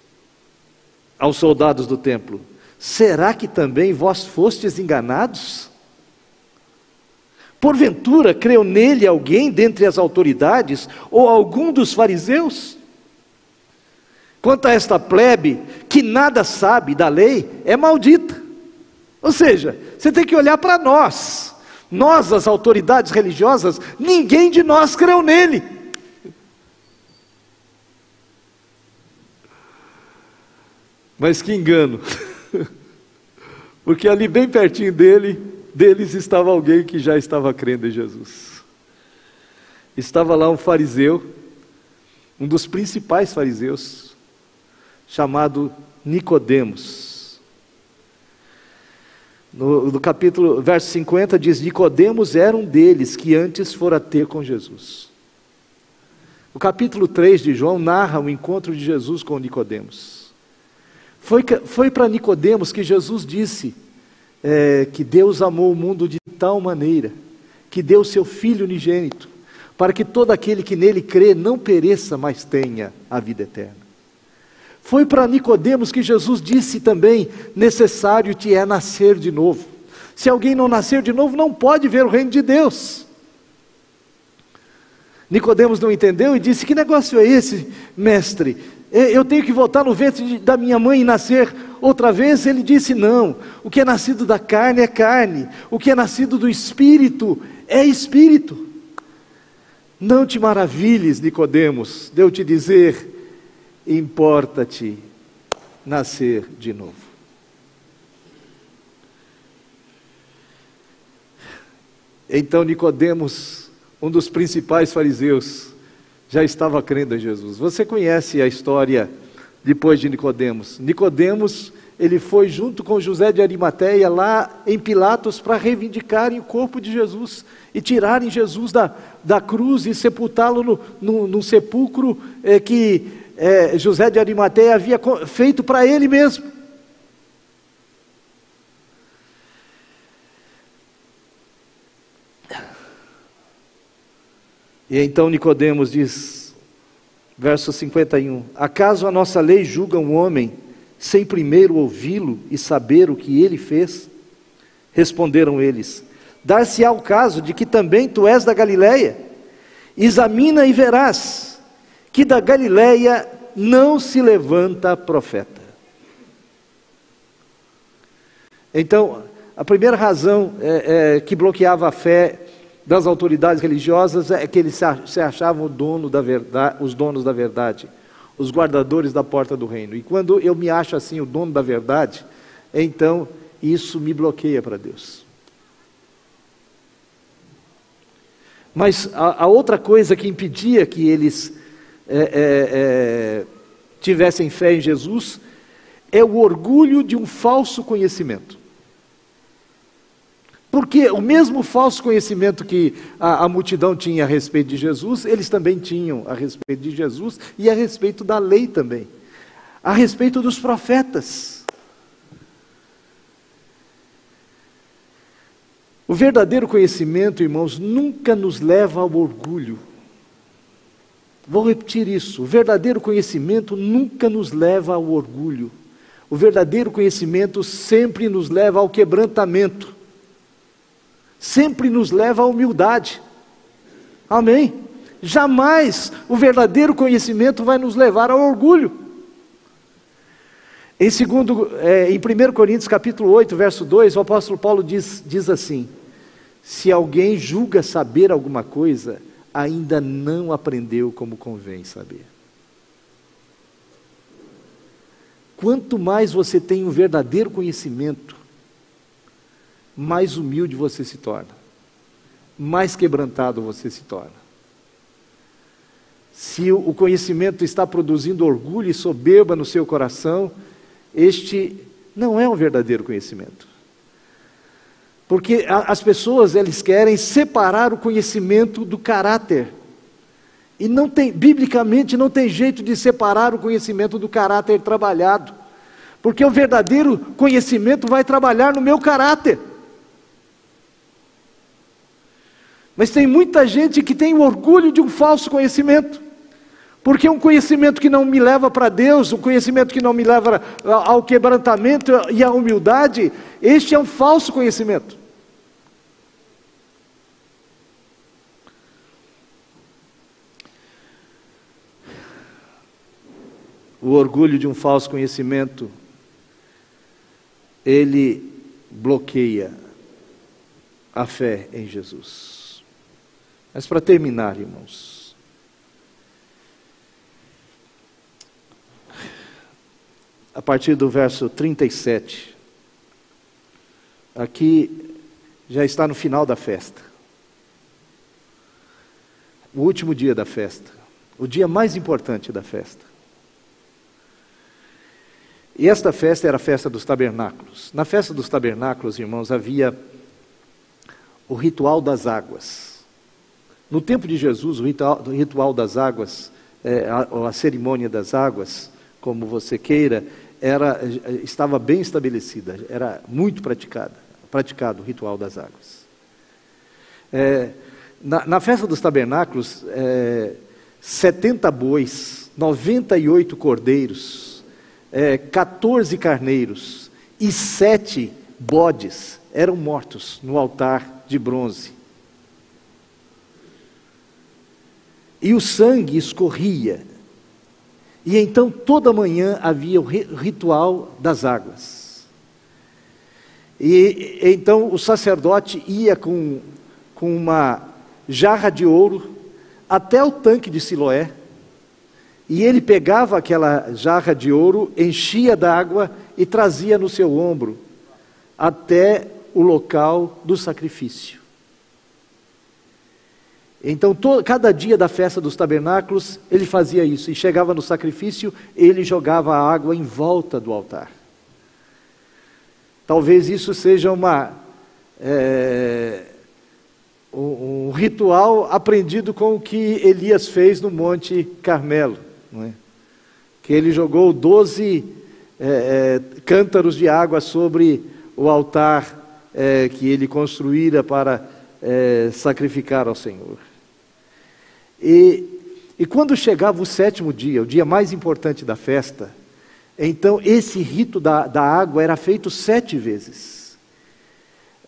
aos soldados do templo: Será que também vós fostes enganados? Porventura creu nele alguém dentre as autoridades ou algum dos fariseus? Quanto a esta plebe que nada sabe da lei, é maldita. Ou seja, você tem que olhar para nós. Nós, as autoridades religiosas, ninguém de nós creu nele. Mas que engano. Porque ali bem pertinho dele, deles estava alguém que já estava crendo em Jesus. Estava lá um fariseu, um dos principais fariseus, chamado Nicodemos. No, no, capítulo, verso 50 diz: Nicodemos era um deles que antes fora ter com Jesus. O capítulo 3 de João narra o encontro de Jesus com Nicodemos. Foi, foi para Nicodemos que Jesus disse é, que Deus amou o mundo de tal maneira que deu seu Filho unigênito, para que todo aquele que nele crê não pereça, mas tenha a vida eterna. Foi para Nicodemos que Jesus disse também: necessário te é nascer de novo. Se alguém não nascer de novo, não pode ver o reino de Deus. Nicodemos não entendeu e disse: Que negócio é esse, mestre? Eu tenho que voltar no ventre da minha mãe e nascer outra vez? Ele disse: Não. O que é nascido da carne é carne. O que é nascido do espírito é espírito. Não te maravilhes, Nicodemos, de eu te dizer importa-te nascer de novo. Então Nicodemos, um dos principais fariseus, já estava crendo em Jesus. Você conhece a história depois de Nicodemos? Nicodemos, ele foi junto com José de Arimateia lá em Pilatos para reivindicarem o corpo de Jesus e tirarem Jesus da, da cruz e sepultá-lo no sepulcro é, que é, José de Arimateia havia feito para ele mesmo. E então Nicodemos diz, verso 51, acaso a nossa lei julga um homem sem primeiro ouvi-lo e saber o que ele fez? Responderam eles, dar-se-á o caso de que também tu és da Galileia, examina e verás, que da Galileia não se levanta profeta. Então, a primeira razão é, é, que bloqueava a fé das autoridades religiosas é que eles se achavam dono da verdade, os donos da verdade, os guardadores da porta do reino. E quando eu me acho assim, o dono da verdade, então isso me bloqueia para Deus. Mas a, a outra coisa que impedia que eles é, é, é, tivessem fé em Jesus é o orgulho de um falso conhecimento. Porque o mesmo falso conhecimento que a, a, multidão tinha a respeito de Jesus, eles também tinham a respeito de Jesus e a respeito da lei também, a respeito dos profetas. O verdadeiro conhecimento, irmãos, nunca nos leva ao orgulho. Vou repetir isso: o verdadeiro conhecimento nunca nos leva ao orgulho. O verdadeiro conhecimento sempre nos leva ao quebrantamento, sempre nos leva à humildade. Amém? Jamais o verdadeiro conhecimento vai nos levar ao orgulho. Em, segundo, é, em 1 Coríntios capítulo 8, verso 2, o apóstolo Paulo diz, diz assim: Se alguém julga saber alguma coisa, ainda não aprendeu como convém saber. Quanto mais você tem um verdadeiro conhecimento, mais humilde você se torna, mais quebrantado você se torna. Se o conhecimento está produzindo orgulho e soberba no seu coração, este não é um verdadeiro conhecimento. Porque as pessoas eles querem separar o conhecimento do caráter. E não tem, biblicamente não tem jeito de separar o conhecimento do caráter trabalhado. Porque o verdadeiro conhecimento vai trabalhar no meu caráter. Mas tem muita gente que tem orgulho de um falso conhecimento. Porque um conhecimento que não me leva para Deus, um conhecimento que não me leva ao quebrantamento e à humildade, este é um falso conhecimento. O orgulho de um falso conhecimento, ele bloqueia a fé em Jesus. Mas para terminar, irmãos, a partir do verso 37, aqui já está no final da festa, o último dia da festa, o dia mais importante da festa. E esta festa era a festa dos tabernáculos. Na festa dos tabernáculos, irmãos, havia o ritual das águas. No tempo de Jesus, o ritual, das águas, é, a, a, cerimônia das águas, como você queira, era, estava bem estabelecida, era muito praticada, praticado o ritual das águas. É, na, na, festa dos tabernáculos, é, 70 bois, 98 cordeiros, é, 14 carneiros e sete bodes eram mortos no altar de bronze. E o sangue escorria. E então toda manhã havia o ritual das águas. E então o sacerdote ia com, com uma jarra de ouro até o tanque de Siloé e ele pegava aquela jarra de ouro, enchia d'água e trazia no seu ombro até o local do sacrifício. Então, todo, cada dia da festa dos tabernáculos, ele fazia isso. E chegava no sacrifício, ele jogava a água em volta do altar. Talvez isso seja uma, é, um, ritual aprendido com o que Elias fez no Monte Carmelo é? que ele jogou doze é, é, cântaros de água sobre o altar é, que ele construíra para é, sacrificar ao Senhor. E, e quando chegava o sétimo dia, o dia mais importante da festa, então esse rito da, da água era feito sete vezes.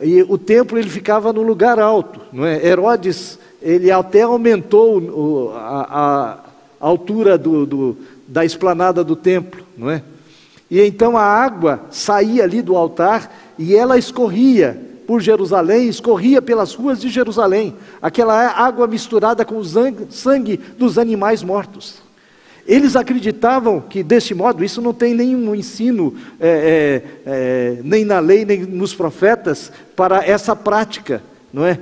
E o templo ele ficava no lugar alto, não é? Herodes ele até aumentou a, altura do, do, da esplanada do templo, não é? E então a água saía ali do altar e ela escorria por Jerusalém, escorria pelas ruas de Jerusalém, aquela água misturada com o sangue dos animais mortos. Eles acreditavam que, deste modo, isso não tem nenhum ensino, é, é, é, nem na lei, nem nos profetas, para essa prática, não é?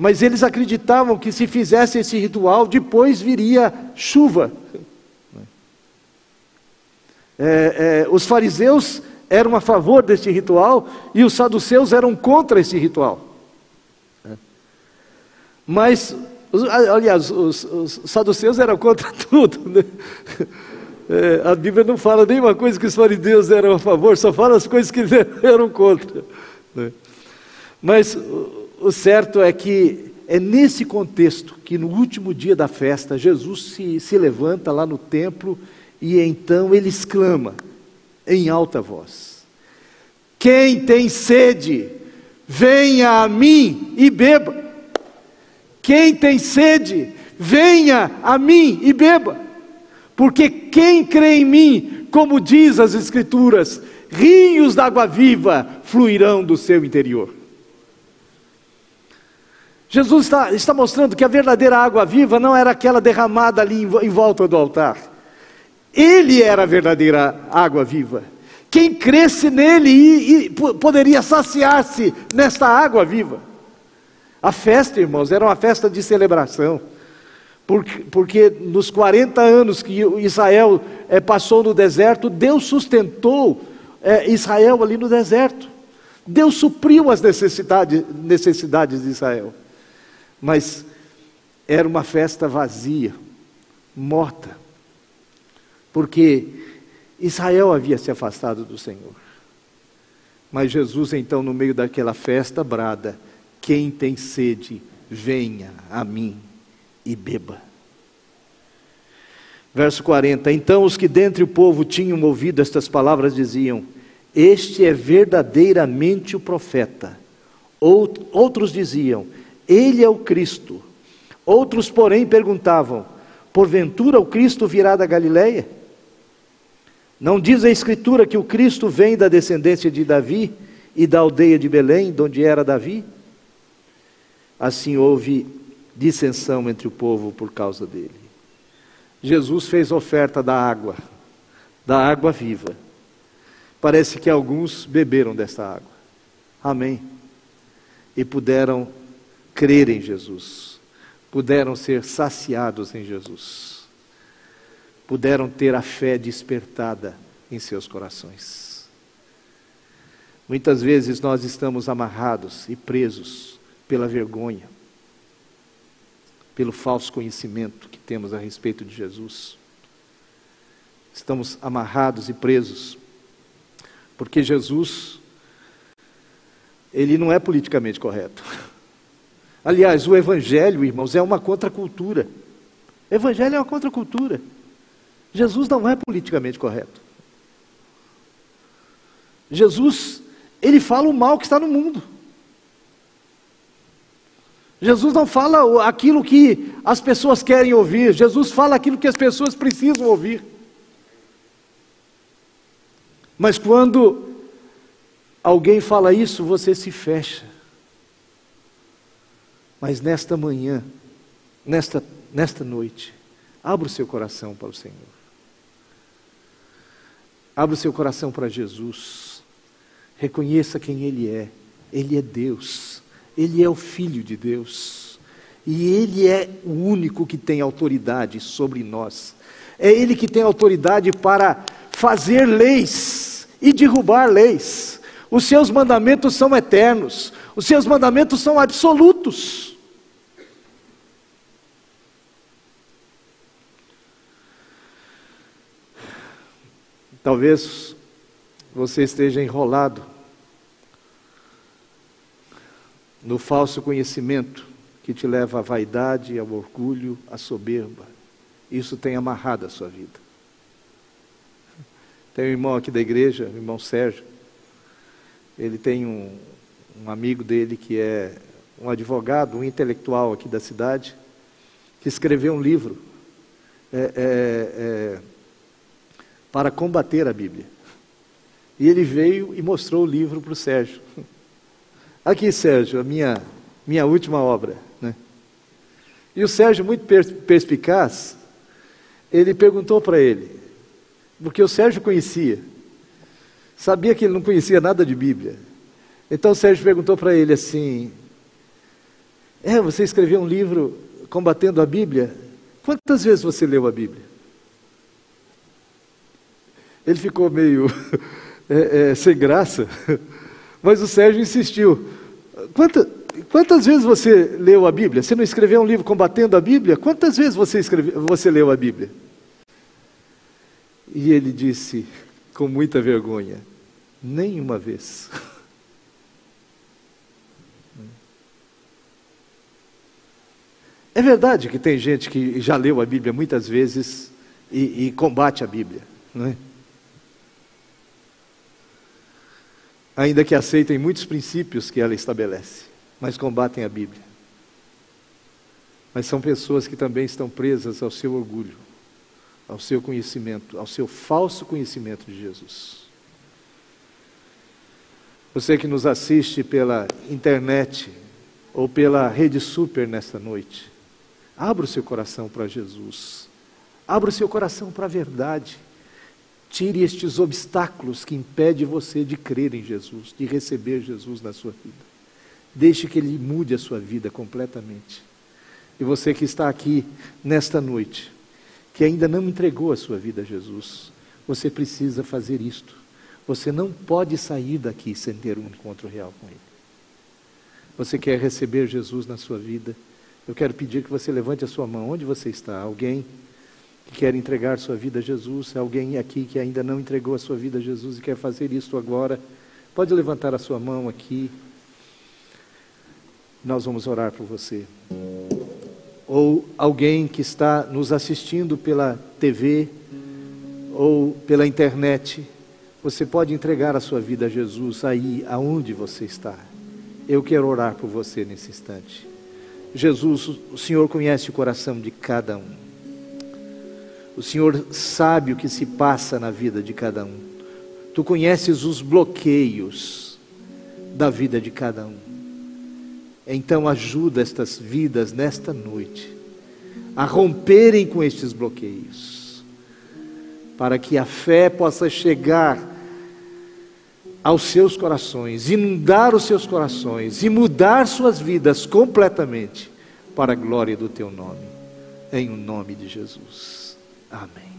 Mas eles acreditavam que se fizesse esse ritual, depois viria chuva. É, é, os fariseus eram a favor desse ritual e os saduceus eram contra esse ritual. Mas, aliás, os, os saduceus eram contra tudo. Né? É, a Bíblia não fala nenhuma coisa que os fariseus eram a favor, só fala as coisas que eram contra. Né? Mas o certo é que é nesse contexto que no último dia da festa, Jesus se, se levanta lá no templo e então ele exclama em alta voz: Quem tem sede, venha a mim e beba. Quem tem sede, venha a mim e beba. Porque quem crê em mim, como diz as Escrituras, rios d'água viva fluirão do seu interior. Jesus está, está mostrando que a verdadeira água viva não era aquela derramada ali em, em volta do altar. Ele era a verdadeira água viva. Quem cresce nele e, e poderia saciar-se nesta água viva. A festa, irmãos, era uma festa de celebração. Porque, porque nos 40 anos que Israel é, passou no deserto, Deus sustentou é, Israel ali no deserto. Deus supriu as necessidades, necessidades de Israel. Mas era uma festa vazia, morta, porque Israel havia se afastado do Senhor. Mas Jesus, então, no meio daquela festa, brada: Quem tem sede, venha a mim e beba. Verso 40: Então os que dentre o povo tinham ouvido estas palavras diziam: Este é verdadeiramente o profeta. Outros diziam: ele é o Cristo. Outros, porém, perguntavam: Porventura o Cristo virá da Galileia? Não diz a Escritura que o Cristo vem da descendência de Davi e da aldeia de Belém, de onde era Davi? Assim houve dissensão entre o povo por causa dele. Jesus fez oferta da água, da água viva. Parece que alguns beberam dessa água. Amém. E puderam crer em Jesus, puderam ser saciados em Jesus, puderam ter a fé despertada em seus corações. Muitas vezes nós estamos amarrados e presos pela vergonha, pelo falso conhecimento que temos a respeito de Jesus. Estamos amarrados e presos, porque Jesus, ele não é politicamente correto. Aliás, o Evangelho, irmãos, é uma contracultura. Evangelho é uma contracultura. Jesus não é politicamente correto. Jesus, ele fala o mal que está no mundo. Jesus não fala aquilo que as pessoas querem ouvir, Jesus fala aquilo que as pessoas precisam ouvir. Mas quando alguém fala isso, você se fecha. Mas nesta manhã, nesta, nesta noite, abra o seu coração para o Senhor. Abra o seu coração para Jesus. Reconheça quem Ele é. Ele é Deus. Ele é o Filho de Deus. E Ele é o único que tem autoridade sobre nós. É Ele que tem autoridade para fazer leis e derrubar leis. Os seus mandamentos são eternos. Os seus mandamentos são absolutos. Talvez você esteja enrolado no falso conhecimento que te leva à vaidade, ao orgulho, à soberba. Isso tem amarrado a sua vida. Tem um irmão aqui da igreja, o irmão Sérgio. Ele tem um, um amigo dele que é um advogado, um intelectual aqui da cidade, que escreveu um livro. É, é, é, para combater a Bíblia. E ele veio e mostrou o livro para o Sérgio. Aqui, Sérgio, a minha, minha última obra. Né? E o Sérgio, muito perspicaz, ele perguntou para ele, porque o Sérgio conhecia, sabia que ele não conhecia nada de Bíblia. Então o Sérgio perguntou para ele assim: É, você escreveu um livro combatendo a Bíblia? Quantas vezes você leu a Bíblia? Ele ficou meio é, é, sem graça, mas o Sérgio insistiu. Quanta, quantas vezes você leu a Bíblia? Você não escreveu um livro combatendo a Bíblia? Quantas vezes você, escreveu, você leu a Bíblia? E ele disse, com muita vergonha: nenhuma vez. É verdade que tem gente que já leu a Bíblia muitas vezes e, e combate a Bíblia, não é? Ainda que aceitem muitos princípios que ela estabelece, mas combatem a Bíblia. Mas são pessoas que também estão presas ao seu orgulho, ao seu conhecimento, ao seu falso conhecimento de Jesus. Você que nos assiste pela internet ou pela rede super nesta noite, abra o seu coração para Jesus, abra o seu coração para a verdade. Tire estes obstáculos que impedem você de crer em Jesus, de receber Jesus na sua vida. Deixe que Ele mude a sua vida completamente. E você que está aqui nesta noite, que ainda não entregou a sua vida a Jesus, você precisa fazer isto. Você não pode sair daqui sem ter um encontro real com Ele. Você quer receber Jesus na sua vida? Eu quero pedir que você levante a sua mão. Onde você está? Alguém? Que quer entregar sua vida a Jesus, alguém aqui que ainda não entregou a sua vida a Jesus e quer fazer isso agora, pode levantar a sua mão aqui. Nós vamos orar por você. Ou alguém que está nos assistindo pela TV ou pela internet, você pode entregar a sua vida a Jesus aí aonde você está. Eu quero orar por você nesse instante. Jesus, o Senhor conhece o coração de cada um. O Senhor sabe o que se passa na vida de cada um. Tu conheces os bloqueios da vida de cada um. Então, ajuda estas vidas nesta noite a romperem com estes bloqueios, para que a fé possa chegar aos seus corações, inundar os seus corações e mudar suas vidas completamente para a glória do teu nome, em o nome de Jesus. Amém.